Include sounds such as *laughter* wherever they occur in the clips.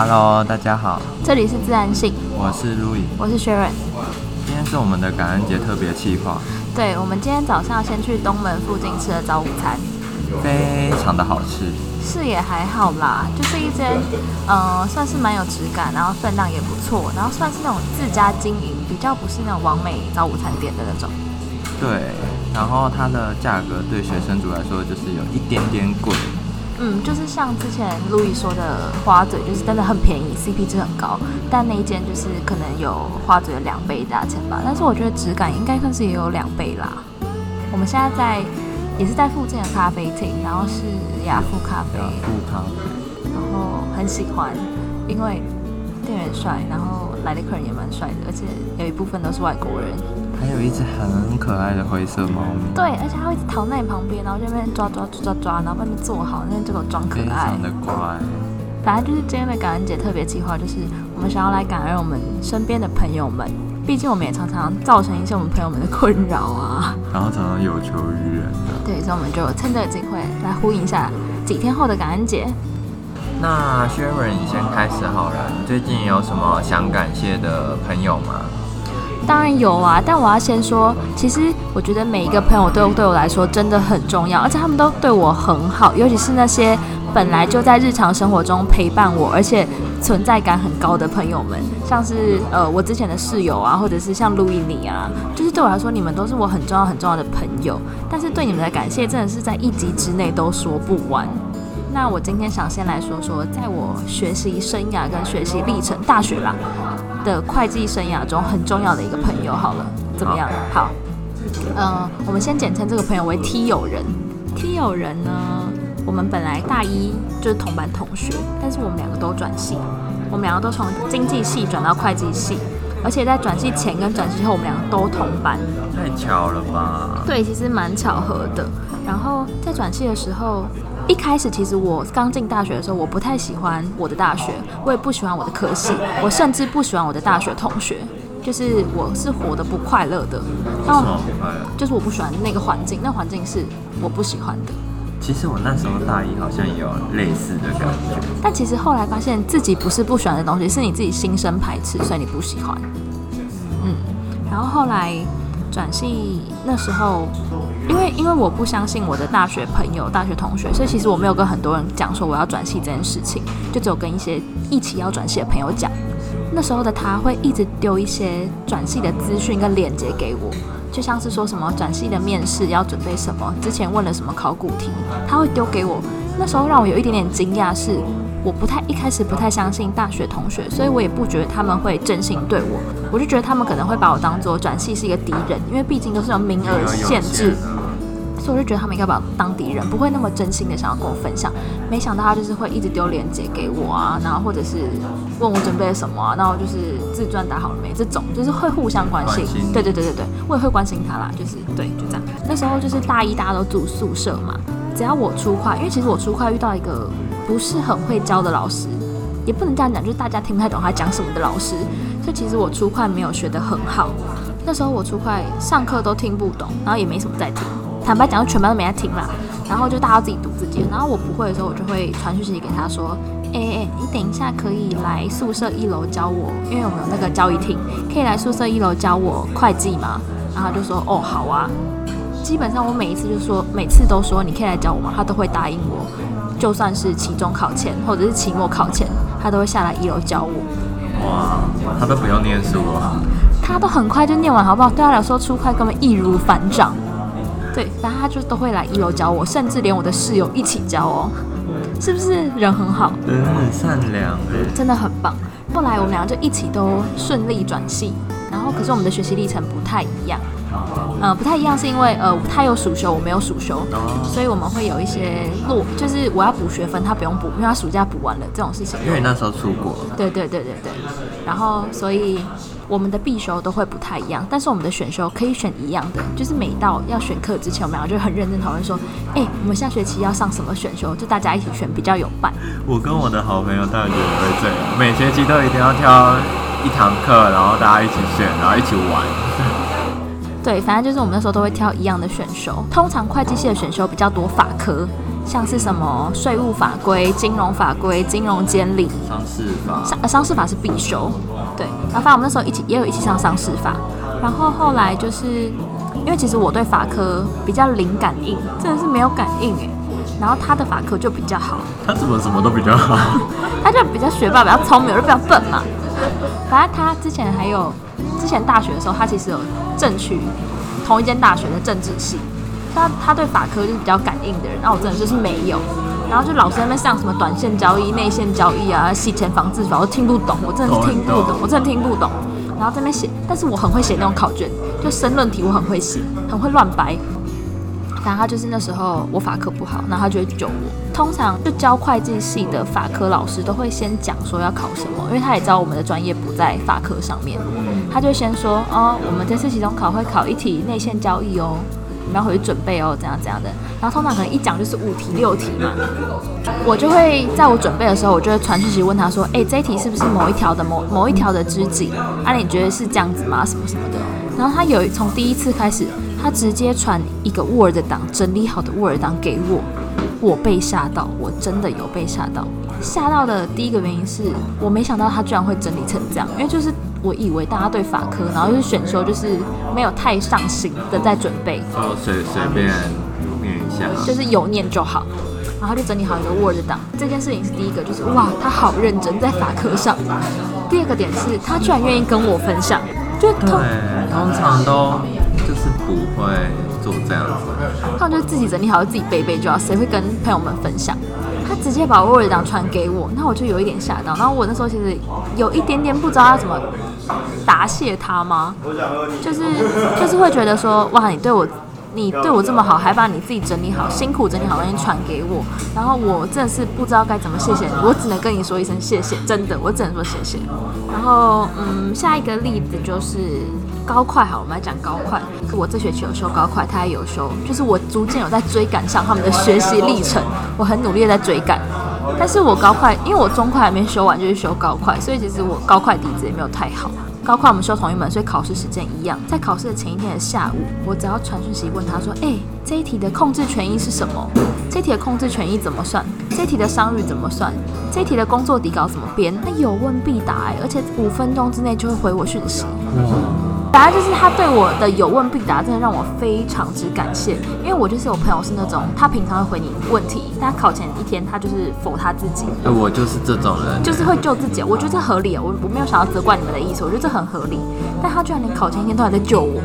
Hello，大家好，这里是自然性，我是 Louis，我是 Sharon。今天是我们的感恩节特别企划，对，我们今天早上先去东门附近吃了早午餐，非常的好吃。是也还好啦，就是一间，呃，算是蛮有质感，然后分量也不错，然后算是那种自家经营，比较不是那种完美早午餐店的那种。对，然后它的价格对学生族来说就是有一点点贵。嗯，就是像之前路易说的花嘴，就是真的很便宜，CP 值很高，但那一间就是可能有花嘴的两倍价钱吧，但是我觉得质感应该算是也有两倍啦。我们现在在也是在附近的咖啡厅，然后是雅富咖啡，雅富咖啡，然后很喜欢，因为店员帅，然后来的客人也蛮帅的，而且有一部分都是外国人。还有一只很可爱的灰色猫咪，对，而且它会一直躺在你旁边，然后这边抓抓抓抓抓，然后帮你坐好，那边就给我装可爱。非常的乖。反正就是今天的感恩节特别计划，就是我们想要来感恩我们身边的朋友们，毕竟我们也常常造成一些我们朋友们的困扰啊。然后常常有求于人的。对，所以我们就趁这个机会来呼应一下几天后的感恩节。那 Sharon，你先开始好了，你最近有什么想感谢的朋友吗？当然有啊，但我要先说，其实我觉得每一个朋友都对我来说真的很重要，而且他们都对我很好，尤其是那些本来就在日常生活中陪伴我，而且存在感很高的朋友们，像是呃我之前的室友啊，或者是像路易你啊，就是对我来说，你们都是我很重要很重要的朋友。但是对你们的感谢真的是在一集之内都说不完。那我今天想先来说说，在我学习生涯跟学习历程，大学啦。的会计生涯中很重要的一个朋友，好了，怎么样？好，嗯，我们先简称这个朋友为 T 友人。T 友人呢，我们本来大一就是同班同学，但是我们两个都转系，我们两个都从经济系转到会计系，而且在转系前跟转系后，我们两个都同班。太巧了吧？对，其实蛮巧合的。然后在转系的时候。一开始其实我刚进大学的时候，我不太喜欢我的大学，我也不喜欢我的科系，我甚至不喜欢我的大学同学，就是我是活得不快乐的。那就是我不喜欢那个环境，那环境是我不喜欢的。其实我那时候大一好像也有类似的感觉，但其实后来发现自己不是不喜欢的东西，是你自己心生排斥，所以你不喜欢。嗯，然后后来。转系那时候，因为因为我不相信我的大学朋友、大学同学，所以其实我没有跟很多人讲说我要转系这件事情，就只有跟一些一起要转系的朋友讲。那时候的他会一直丢一些转系的资讯跟链接给我，就像是说什么转系的面试要准备什么，之前问了什么考古题，他会丢给我。那时候让我有一点点惊讶是。我不太一开始不太相信大学同学，所以我也不觉得他们会真心对我。我就觉得他们可能会把我当做转系是一个敌人，因为毕竟都是有名额限制，所以我就觉得他们应该把我当敌人，不会那么真心的想要跟我分享。没想到他就是会一直丢链接给我啊，然后或者是问我准备了什么，然后就是自传打好了没，这种就是会互相关心。对对对对对，我也会关心他啦，就是对，就这样。那时候就是大一大家都住宿舍嘛，只要我出快，因为其实我出快遇到一个。不是很会教的老师，也不能这样讲，就是大家听不太懂他讲什么的老师。所以其实我出快没有学得很好，那时候我出快上课都听不懂，然后也没什么在听。坦白讲，全班都没在听啦。然后就大家自己读自己。然后我不会的时候，我就会传讯息给他说：“哎哎，你等一下可以来宿舍一楼教我，因为我们有那个交易厅，可以来宿舍一楼教我会计吗？”然后他就说：“哦，好啊。”基本上我每一次就说，每次都说你可以来教我吗？他都会答应我。就算是期中考前或者是期末考前，他都会下来一楼教我。哇，他都不用念书啊？他都很快就念完，好不好？对他来说，初快根本易如反掌。对，反正他就都会来一楼教我，甚至连我的室友一起教哦。是不是人很好？人很善良真的很棒。后来我们两个就一起都顺利转系，然后可是我们的学习历程不太一样。呃，不太一样，是因为呃，他有暑修，我没有暑修，所以我们会有一些落，就是我要补学分，他不用补，因为他暑假补完了这种事情。因为那时候出国。对对对对对。然后，所以我们的必修都会不太一样，但是我们的选修可以选一样的，就是每到要选课之前，我们两个就很认真讨论说，哎，我们下学期要上什么选修，就大家一起选比较有伴。我跟我的好朋友大学也会这样，每学期都一定要挑一堂课，然后大家一起选，然后一起玩。*laughs* 对，反正就是我们那时候都会挑一样的选修。通常会计系的选修比较多法科，像是什么税务法规、金融法规、金融监理、商事法，商呃商事法是必修，对。然后反正我们那时候一起也有一起上商事法，然后后来就是因为其实我对法科比较零感应，真的是没有感应哎。然后他的法科就比较好，他怎么什么都比较好？*laughs* 他就比较学霸，比较聪明，我就比较笨嘛。反正他之前还有之前大学的时候，他其实有争取同一间大学的政治系。他他对法科就是比较感应的人，那我真的就是没有。然后就老师那边上什么短线交易、内线交易啊、洗钱防治法，我听不懂，我真的是听不懂，我真的听不懂。然后在那边写，但是我很会写那种考卷，就申论题我很会写，很会乱掰。然后他就是那时候我法科不好，然后他就会救我。通常就教会计系的法科老师都会先讲说要考什么，因为他也知道我们的专业不在法科上面，他就先说哦，我们这次期中考会考一题内线交易哦。你们要回去准备哦，怎样怎样的。然后通常可能一讲就是五题六题嘛，我就会在我准备的时候，我就会传讯息问他说，哎，这一题是不是某一条的某某一条的知己？啊，你觉得是这样子吗？什么什么的。然后他有从第一次开始，他直接传一个 Word 档整理好的 Word 档给我，我被吓到，我真的有被吓到。吓到的第一个原因是我没想到他居然会整理成这样，因为就是。我以为大家对法科，然后就是选修，就是没有太上心的在准备，就随随便念一下，就是有念就好，然后就整理好一个 Word 档。这件事情是第一个，就是哇，他好认真在法科上。第二个点是他居然愿意跟我分享，就通，通常都就是不会做这样子，他们就自己整理好，自己背背就好，谁会跟朋友们分享？他直接把 Word 档传给我，那我就有一点吓到。然后我那时候其实有一点点不知道要怎么答谢他吗？就是就是会觉得说，哇，你对我你对我这么好，还把你自己整理好、辛苦整理好东西传给我，然后我真的是不知道该怎么谢谢你，我只能跟你说一声谢谢，真的，我只能说谢谢。然后嗯，下一个例子就是。高快好，我们来讲高快。我这学期有修高快，他也有修，就是我逐渐有在追赶上他们的学习历程。我很努力的在追赶，但是我高快，因为我中快还没修完，就是修高快，所以其实我高快底子也没有太好。包括我们修同一门，所以考试时间一样。在考试的前一天的下午，我只要传讯息问他说：“哎，这一题的控制权益是什么？这一题的控制权益怎么算？这一题的商誉怎么算？这一题的工作底稿怎么编？”他有问必答，而且五分钟之内就会回我讯息。反正就是他对我的有问必答，真的让我非常之感谢。因为我就是有朋友是那种，他平常会回你问题，但考前一天他就是否他自己。我就是这种人，就是会救自己。我觉得这合理，我我没有想要责怪你们的意思，我觉得这很合理。但他居然连考前一天都还在救我，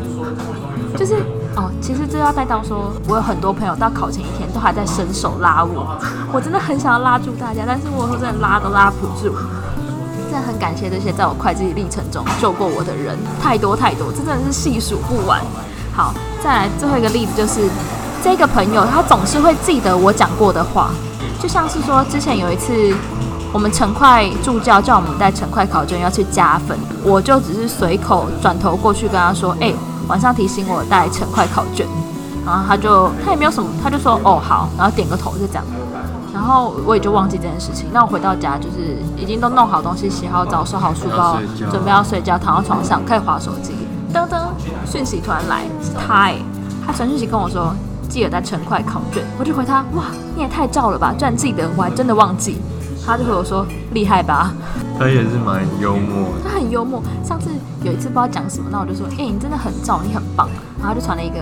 就是哦，其实这要带到说，我有很多朋友到考前一天都还在伸手拉我，我真的很想要拉住大家，但是我说真的拉都拉不住。真的很感谢这些在我会计历程中救过我的人，太多太多，真的是细数不完。好，再来最后一个例子，就是这个朋友他总是会记得我讲过的话，就像是说之前有一次我们陈快助教叫我们带陈快考卷要去加分，我就只是随口转头过去跟他说：“哎，晚上提醒我带陈快考卷。”然后他就他也没有什么，他就说：“哦好。”然后点个头就这样。然后我也就忘记这件事情。那我回到家就是已经都弄好东西，洗好澡，收好书包，准备要睡觉，躺到床上开始划手机。噔噔，讯息突然来，是他哎，他传讯息跟我说记得在成块考卷，我就回他哇，你也太照了吧，居然记得，我还真的忘记。他就和我说厉害吧？他也是蛮幽默，他很幽默。上次有一次不知道讲什么，那我就说哎，你真的很照，你很棒。然后他就传了一个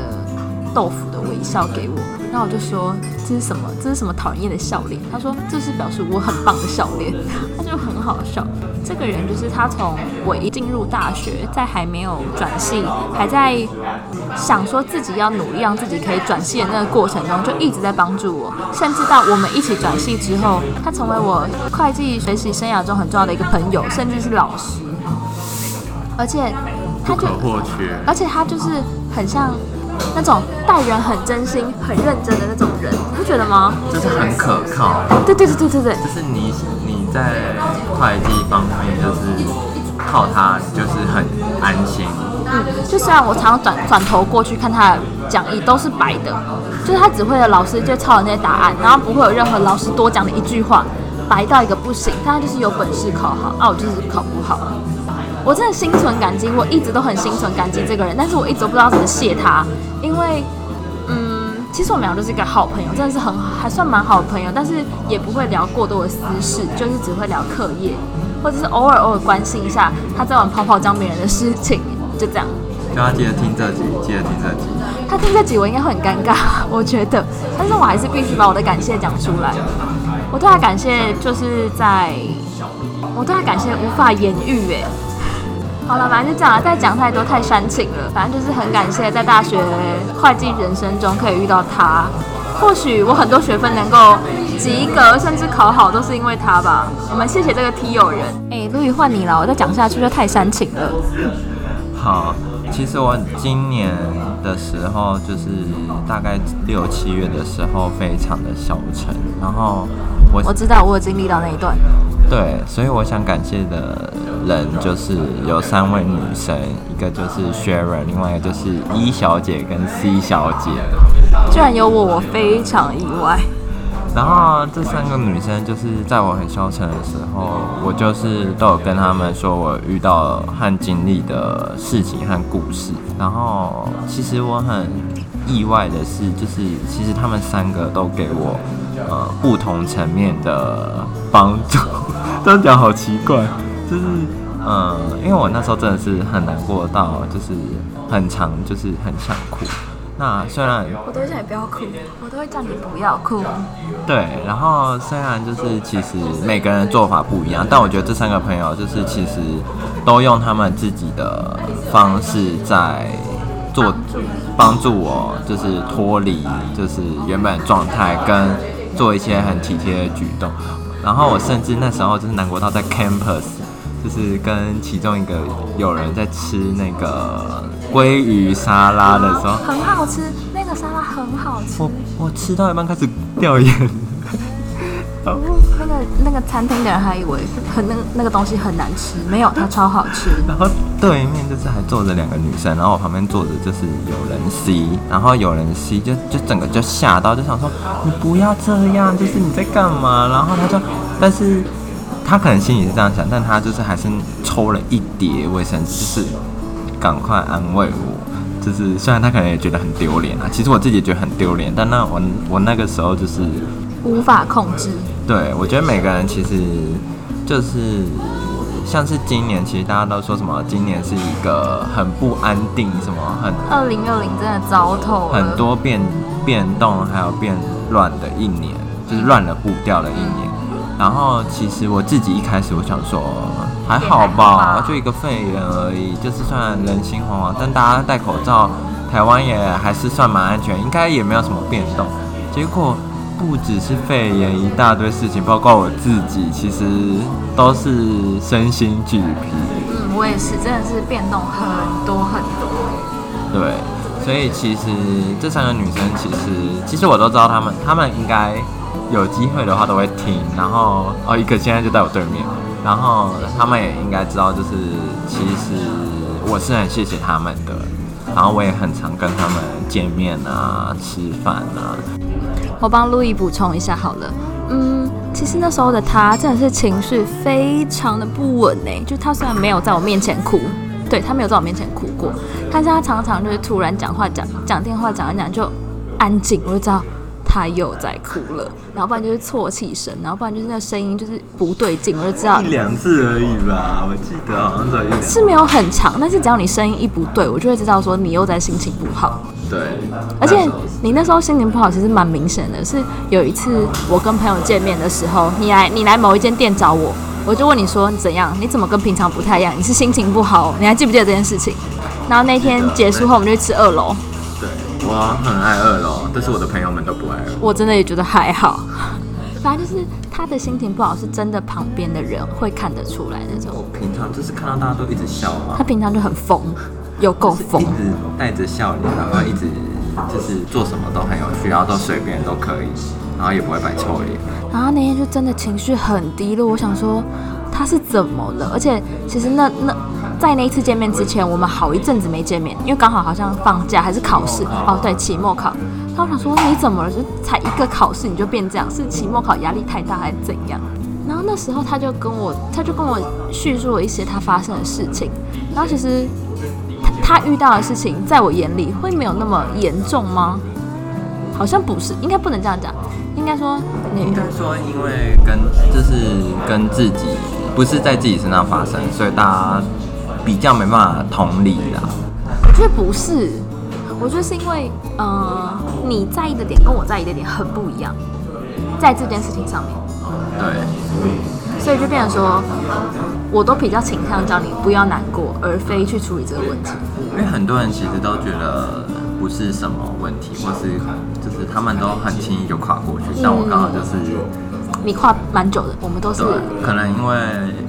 豆腐的微笑给我。然后我就说这是什么？这是什么讨人厌的笑脸？他说这是表示我很棒的笑脸，他就很好笑。这个人就是他从我一进入大学，在还没有转系，还在想说自己要努力让自己可以转系的那个过程中，就一直在帮助我，甚至到我们一起转系之后，他成为我会计学习生涯中很重要的一个朋友，甚至是老师。而且他就，而且他就是很像。那种待人很真心、很认真的那种人，你不觉得吗？就是很可靠。对对对对对对。就是你你在会计方面，就是靠他，就是很安心。嗯，就虽然我常常转转头过去看他的讲义都是白的，就是他指挥的老师就抄了那些答案，然后不会有任何老师多讲的一句话，白到一个不行。但他就是有本事考好，啊，我就是考不好。我真的心存感激，我一直都很心存感激这个人，但是我一直都不知道怎么谢他，因为，嗯，其实我们俩就是一个好朋友，真的是很还算蛮好的朋友，但是也不会聊过多的私事，就是只会聊课业，或者是偶尔偶尔关心一下他在玩泡泡江别人的事情，就这样。叫他记得听这集，记得听这集。他听这集我应该会很尴尬，我觉得，但是我还是必须把我的感谢讲出来。我对他感谢就是在，我对他感谢无法言喻哎。好了，反正就这样，再讲太多太煽情了。反正就是很感谢在大学会计人生中可以遇到他。或许我很多学分能够及格，甚至考好，都是因为他吧。我们谢谢这个 T 友人。哎，陆宇换你了，我再讲下去就太煽情了。好。其实我今年的时候，就是大概六七月的时候，非常的消沉。然后我我知道我有经历到那一段。对，所以我想感谢的人就是有三位女生，一个就是 Sharon，另外一个就是 E 小姐跟 C 小姐。居然有我，我非常意外。然后这三个女生就是在我很消沉的时候，我就是都有跟他们说我遇到和经历的事情和故事。然后其实我很意外的是，就是其实他们三个都给我呃不同层面的帮助。*laughs* 这样讲好奇怪，就是呃，因为我那时候真的是很难过到，就是很长，就是很想哭。那虽然我都会叫你不要哭，我都会叫你不要哭。对，然后虽然就是其实每个人做法不一样，但我觉得这三个朋友就是其实都用他们自己的方式在做帮助我，就是脱离就是原本状态，跟做一些很体贴的举动。然后我甚至那时候就是南国涛在 campus，就是跟其中一个有人在吃那个。鲑鱼沙拉的时候很好吃，那个沙拉很好吃。我我吃到一半开始掉眼那个餐厅的人还以为很那那个东西很难吃，没有，它超好吃。然后对面就是还坐着两个女生，然后我旁边坐着就是有人 C，然后有人 C 就就整个就吓到，就想说你不要这样，就是你在干嘛？然后他就，但是他可能心里是这样想，但他就是还是抽了一叠卫生纸，就是。赶快安慰我，就是虽然他可能也觉得很丢脸啊，其实我自己也觉得很丢脸，但那我我那个时候就是无法控制。对，我觉得每个人其实就是像是今年，其实大家都说什么，今年是一个很不安定，什么很二零二零真的糟透了，很多变变动还有变乱的一年，就是乱了步调的一年。然后其实我自己一开始我想说。还好吧，就一个肺炎而已，就是算人心惶惶，但大家戴口罩，台湾也还是算蛮安全，应该也没有什么变动。结果不只是肺炎，一大堆事情，包括我自己，其实都是身心俱疲。嗯，我也是，真的是变动很多很多。对，所以其实这三个女生，其实其实我都知道，她们她们应该有机会的话都会听。然后哦，一个现在就在我对面。然后她们也应该知道，就是其实我是很谢谢他们的，然后我也很常跟他们见面啊、吃饭啊。我帮路易补充一下好了，嗯，其实那时候的他真的是情绪非常的不稳呢。就他虽然没有在我面前哭，对他没有在我面前哭过，但是他常常就是突然讲话讲讲电话讲一讲就安静，我就知道。他又在哭了，然后不然就是啜泣声，然后不然就是那个声音就是不对劲，我就知道一两次而已吧，我记得好像只有一次，是没有很长，但是只要你声音一不对，我就会知道说你又在心情不好。对，而且你那时候心情不好其实蛮明显的，是有一次我跟朋友见面的时候，你来你来某一间店找我，我就问你说你怎样，你怎么跟平常不太一样？你是心情不好？你还记不记得这件事情？然后那天结束后，我们就去吃二楼。对我很爱二楼，但是我的朋友们都不爱。我真的也觉得还好，*laughs* 反正就是他的心情不好，是真的旁边的人会看得出来那种。我平常就是看到大家都一直笑嘛。他平常就很疯，有够疯，一直带着笑脸，然后一直就是做什么都很有趣，然后都随便都可以，然后也不会摆臭脸。然后那天就真的情绪很低落，我想说他是怎么了？而且其实那那。在那一次见面之前，我们好一阵子没见面，因为刚好好像放假还是考试哦，对，期末考。他想说你怎么了？就才一个考试你就变这样，是期末考压力太大还是怎样？然后那时候他就跟我，他就跟我叙述了一些他发生的事情。然后其实他他遇到的事情，在我眼里会没有那么严重吗？好像不是，应该不能这样讲，应该说你应该说，因为跟就是跟自己不是在自己身上发生，所以大家比较没办法同理啦。我觉得不是，我觉得是因为呃你在意的点跟我在意的点很不一样，在这件事情上面，对，所以就变成说，我都比较倾向叫你不要难过，而非去处理这个问题。因为很多人其实都觉得不是什么问题，或是就是他们都很轻易就跨过去，但我刚好就是你跨蛮久的，我们都是，可能因为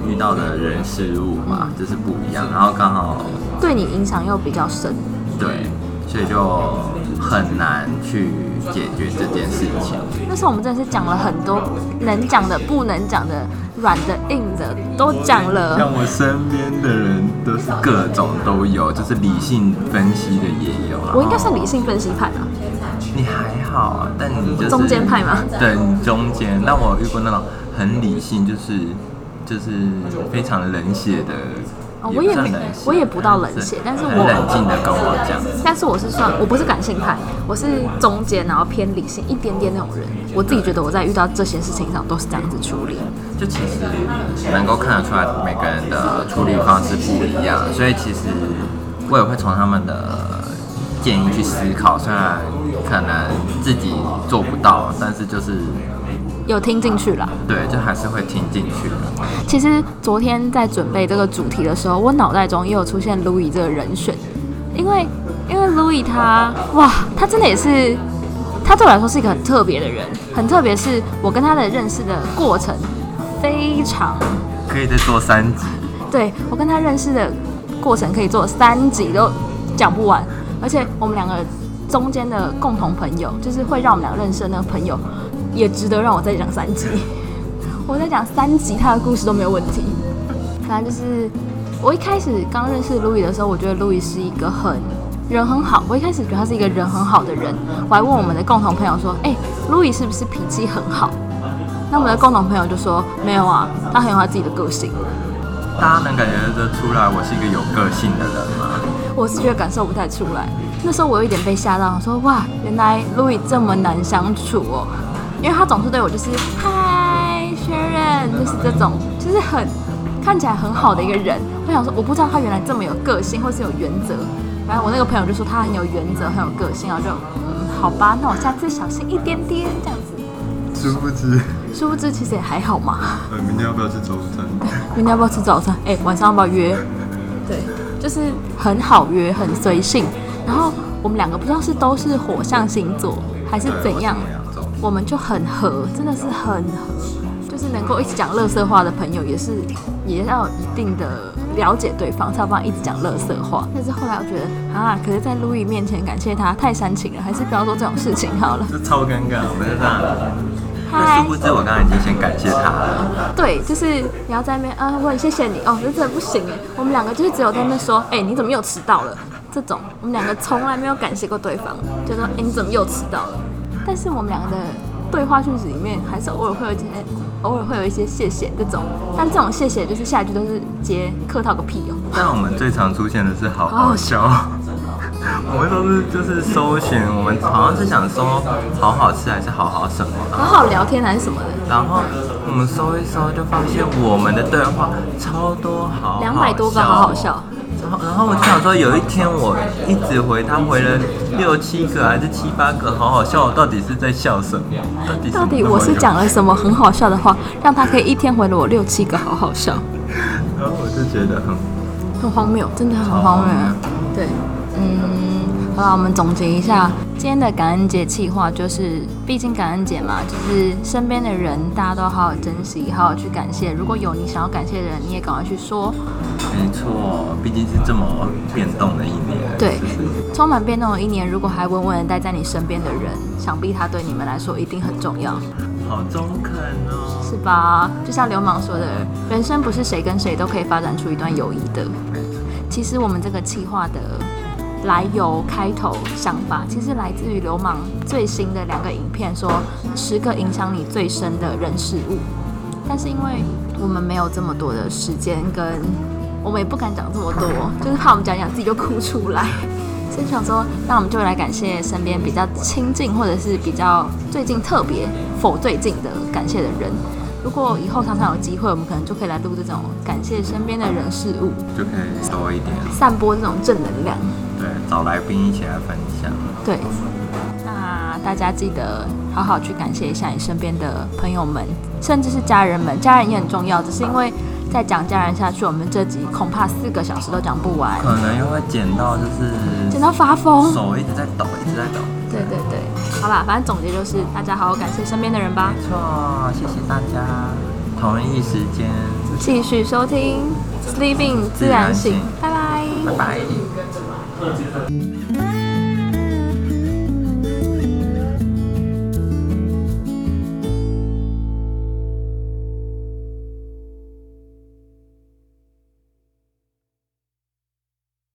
遇到的人事物嘛，就是不一样，然后刚好对你影响又比较深。对，所以就很难去解决这件事情。那时候我们真的是讲了很多能讲的、不能讲的、软的、硬的，都讲了。像我身边的人都是各种都有，就是理性分析的也有。我应该算理性分析派吧？你还好啊，但你就是中间派吗？对，你中间。那我遇过那种很理性，就是就是非常冷血的。哦，我也没我也不到冷血，但是很我冷静的跟我讲。但是我是算我不是感性派，我是中间，然后偏理性一点点那种人。我自己觉得我在遇到这些事情上都是这样子处理。就其实能够看得出来，每个人的处理方式不一样，所以其实我也会从他们的建议去思考，虽然可能自己做不到，但是就是有听进去了。对，就还是会听进去的。其实昨天在准备这个主题的时候，我脑袋中也有出现 Louis 这个人选，因为因为 Louis 他哇，他真的也是，他对我来说是一个很特别的人，很特别是我跟他的认识的过程非常，可以再做三集，对我跟他认识的过程可以做三集都讲不完，而且我们两个中间的共同朋友，就是会让我们两个认识的那个朋友，也值得让我再讲三集。*laughs* 我在讲三集他的故事都没有问题。反正就是我一开始刚认识 Louis 的时候，我觉得 Louis 是一个很人很好。我一开始觉得他是一个人很好的人，我还问我们的共同朋友说：“哎、i s 是不是脾气很好？”那我们的共同朋友就说：“没有啊，他很有他自己的个性。大家能感觉得出来我是一个有个性的人吗？”我是觉得感受不太出来。那时候我有一点被吓到，我说：“哇，原来 Louis 这么难相处哦。”因为他总是对我就是嗨，学人，就是这种，就是很看起来很好的一个人。我想说，我不知道他原来这么有个性，或是有原则。反正我那个朋友就说他很有原则，很有个性，然后就嗯，好吧，那我下次小心一点点这样子。殊不知，殊不知其实也还好嘛。呃，明天要不要吃早餐？明天要不要吃早餐？哎、晚上要不要约？对，就是很好约，很随性。然后我们两个不知道是都是火象星座还是怎样，我们就很合，真的是很合。就是能够一直讲乐色话的朋友，也是也要一定的了解对方，才有办法一直讲乐色话。但是后来我觉得啊，可是，在路易面前感谢他太煽情了，还是不要做这种事情好了。这超尴尬，我们就这样。但嗨殊不知，我刚才已经先感谢他了。对，就是你要在那边啊，我很谢谢你哦，这真的不行哎。我们两个就是只有在那边说，哎、你怎么又迟到了？这种我们两个从来没有感谢过对方，就说，哎、你怎么又迟到了？但是我们两个的对话句子里面，还是偶尔会有一些，偶尔会有一些谢谢这种，但这种谢谢就是下一句都是接客套个屁哦。但我们最常出现的是好好好好笑。*laughs* 我们都是就是搜寻，我们好像是想搜好好吃还是好好什么，好好聊天还是什么的，然后我们搜一搜就发现我们的对话超多好好两百多个好好笑。然后，然后我就想说，有一天我一直回他，回了六七个还是七八个，好好笑，我到底是在笑什么？到底到底我是讲了什么很好笑的话，让他可以一天回了我六七个好好笑？然 *laughs* 后我就觉得很很荒谬，真的很荒谬。对，嗯，好了，我们总结一下今天的感恩节计划，就是毕竟感恩节嘛，就是身边的人大家都好好珍惜，好好去感谢。如果有你想要感谢的人，你也赶快去说。没错，毕竟是这么变动的一年，对就是充满变动的一年，如果还稳稳的待在你身边的人，想必他对你们来说一定很重要，好中肯哦。是吧？就像流氓说的，人生不是谁跟谁都可以发展出一段友谊的。其实我们这个企划的来由、开头、想法，其实来自于流氓最新的两个影片，说十个影响你最深的人事物。但是因为我们没有这么多的时间，跟我们也不敢讲这么多，就是怕我们讲讲自己就哭出来，所以想说，那我们就来感谢身边比较亲近或者是比较最近特别否最近的感谢的人。如果以后常常有机会，我们可能就可以来录这种感谢身边的人事物，就可以稍微一点，散播这种正能量。对，找来宾一起来分享。对，那大家记得好好去感谢一下你身边的朋友们，甚至是家人们。家人也很重要，只是因为再讲家人下去，我们这集恐怕四个小时都讲不完，可能又会剪到就是剪到发疯。手一直在抖，一直在抖。对对对，好啦，反正总结就是大家好好感谢身边的人吧。没错，谢谢大家。同一时间继续收听 Sleeping 自然醒，拜拜。拜拜。二级的。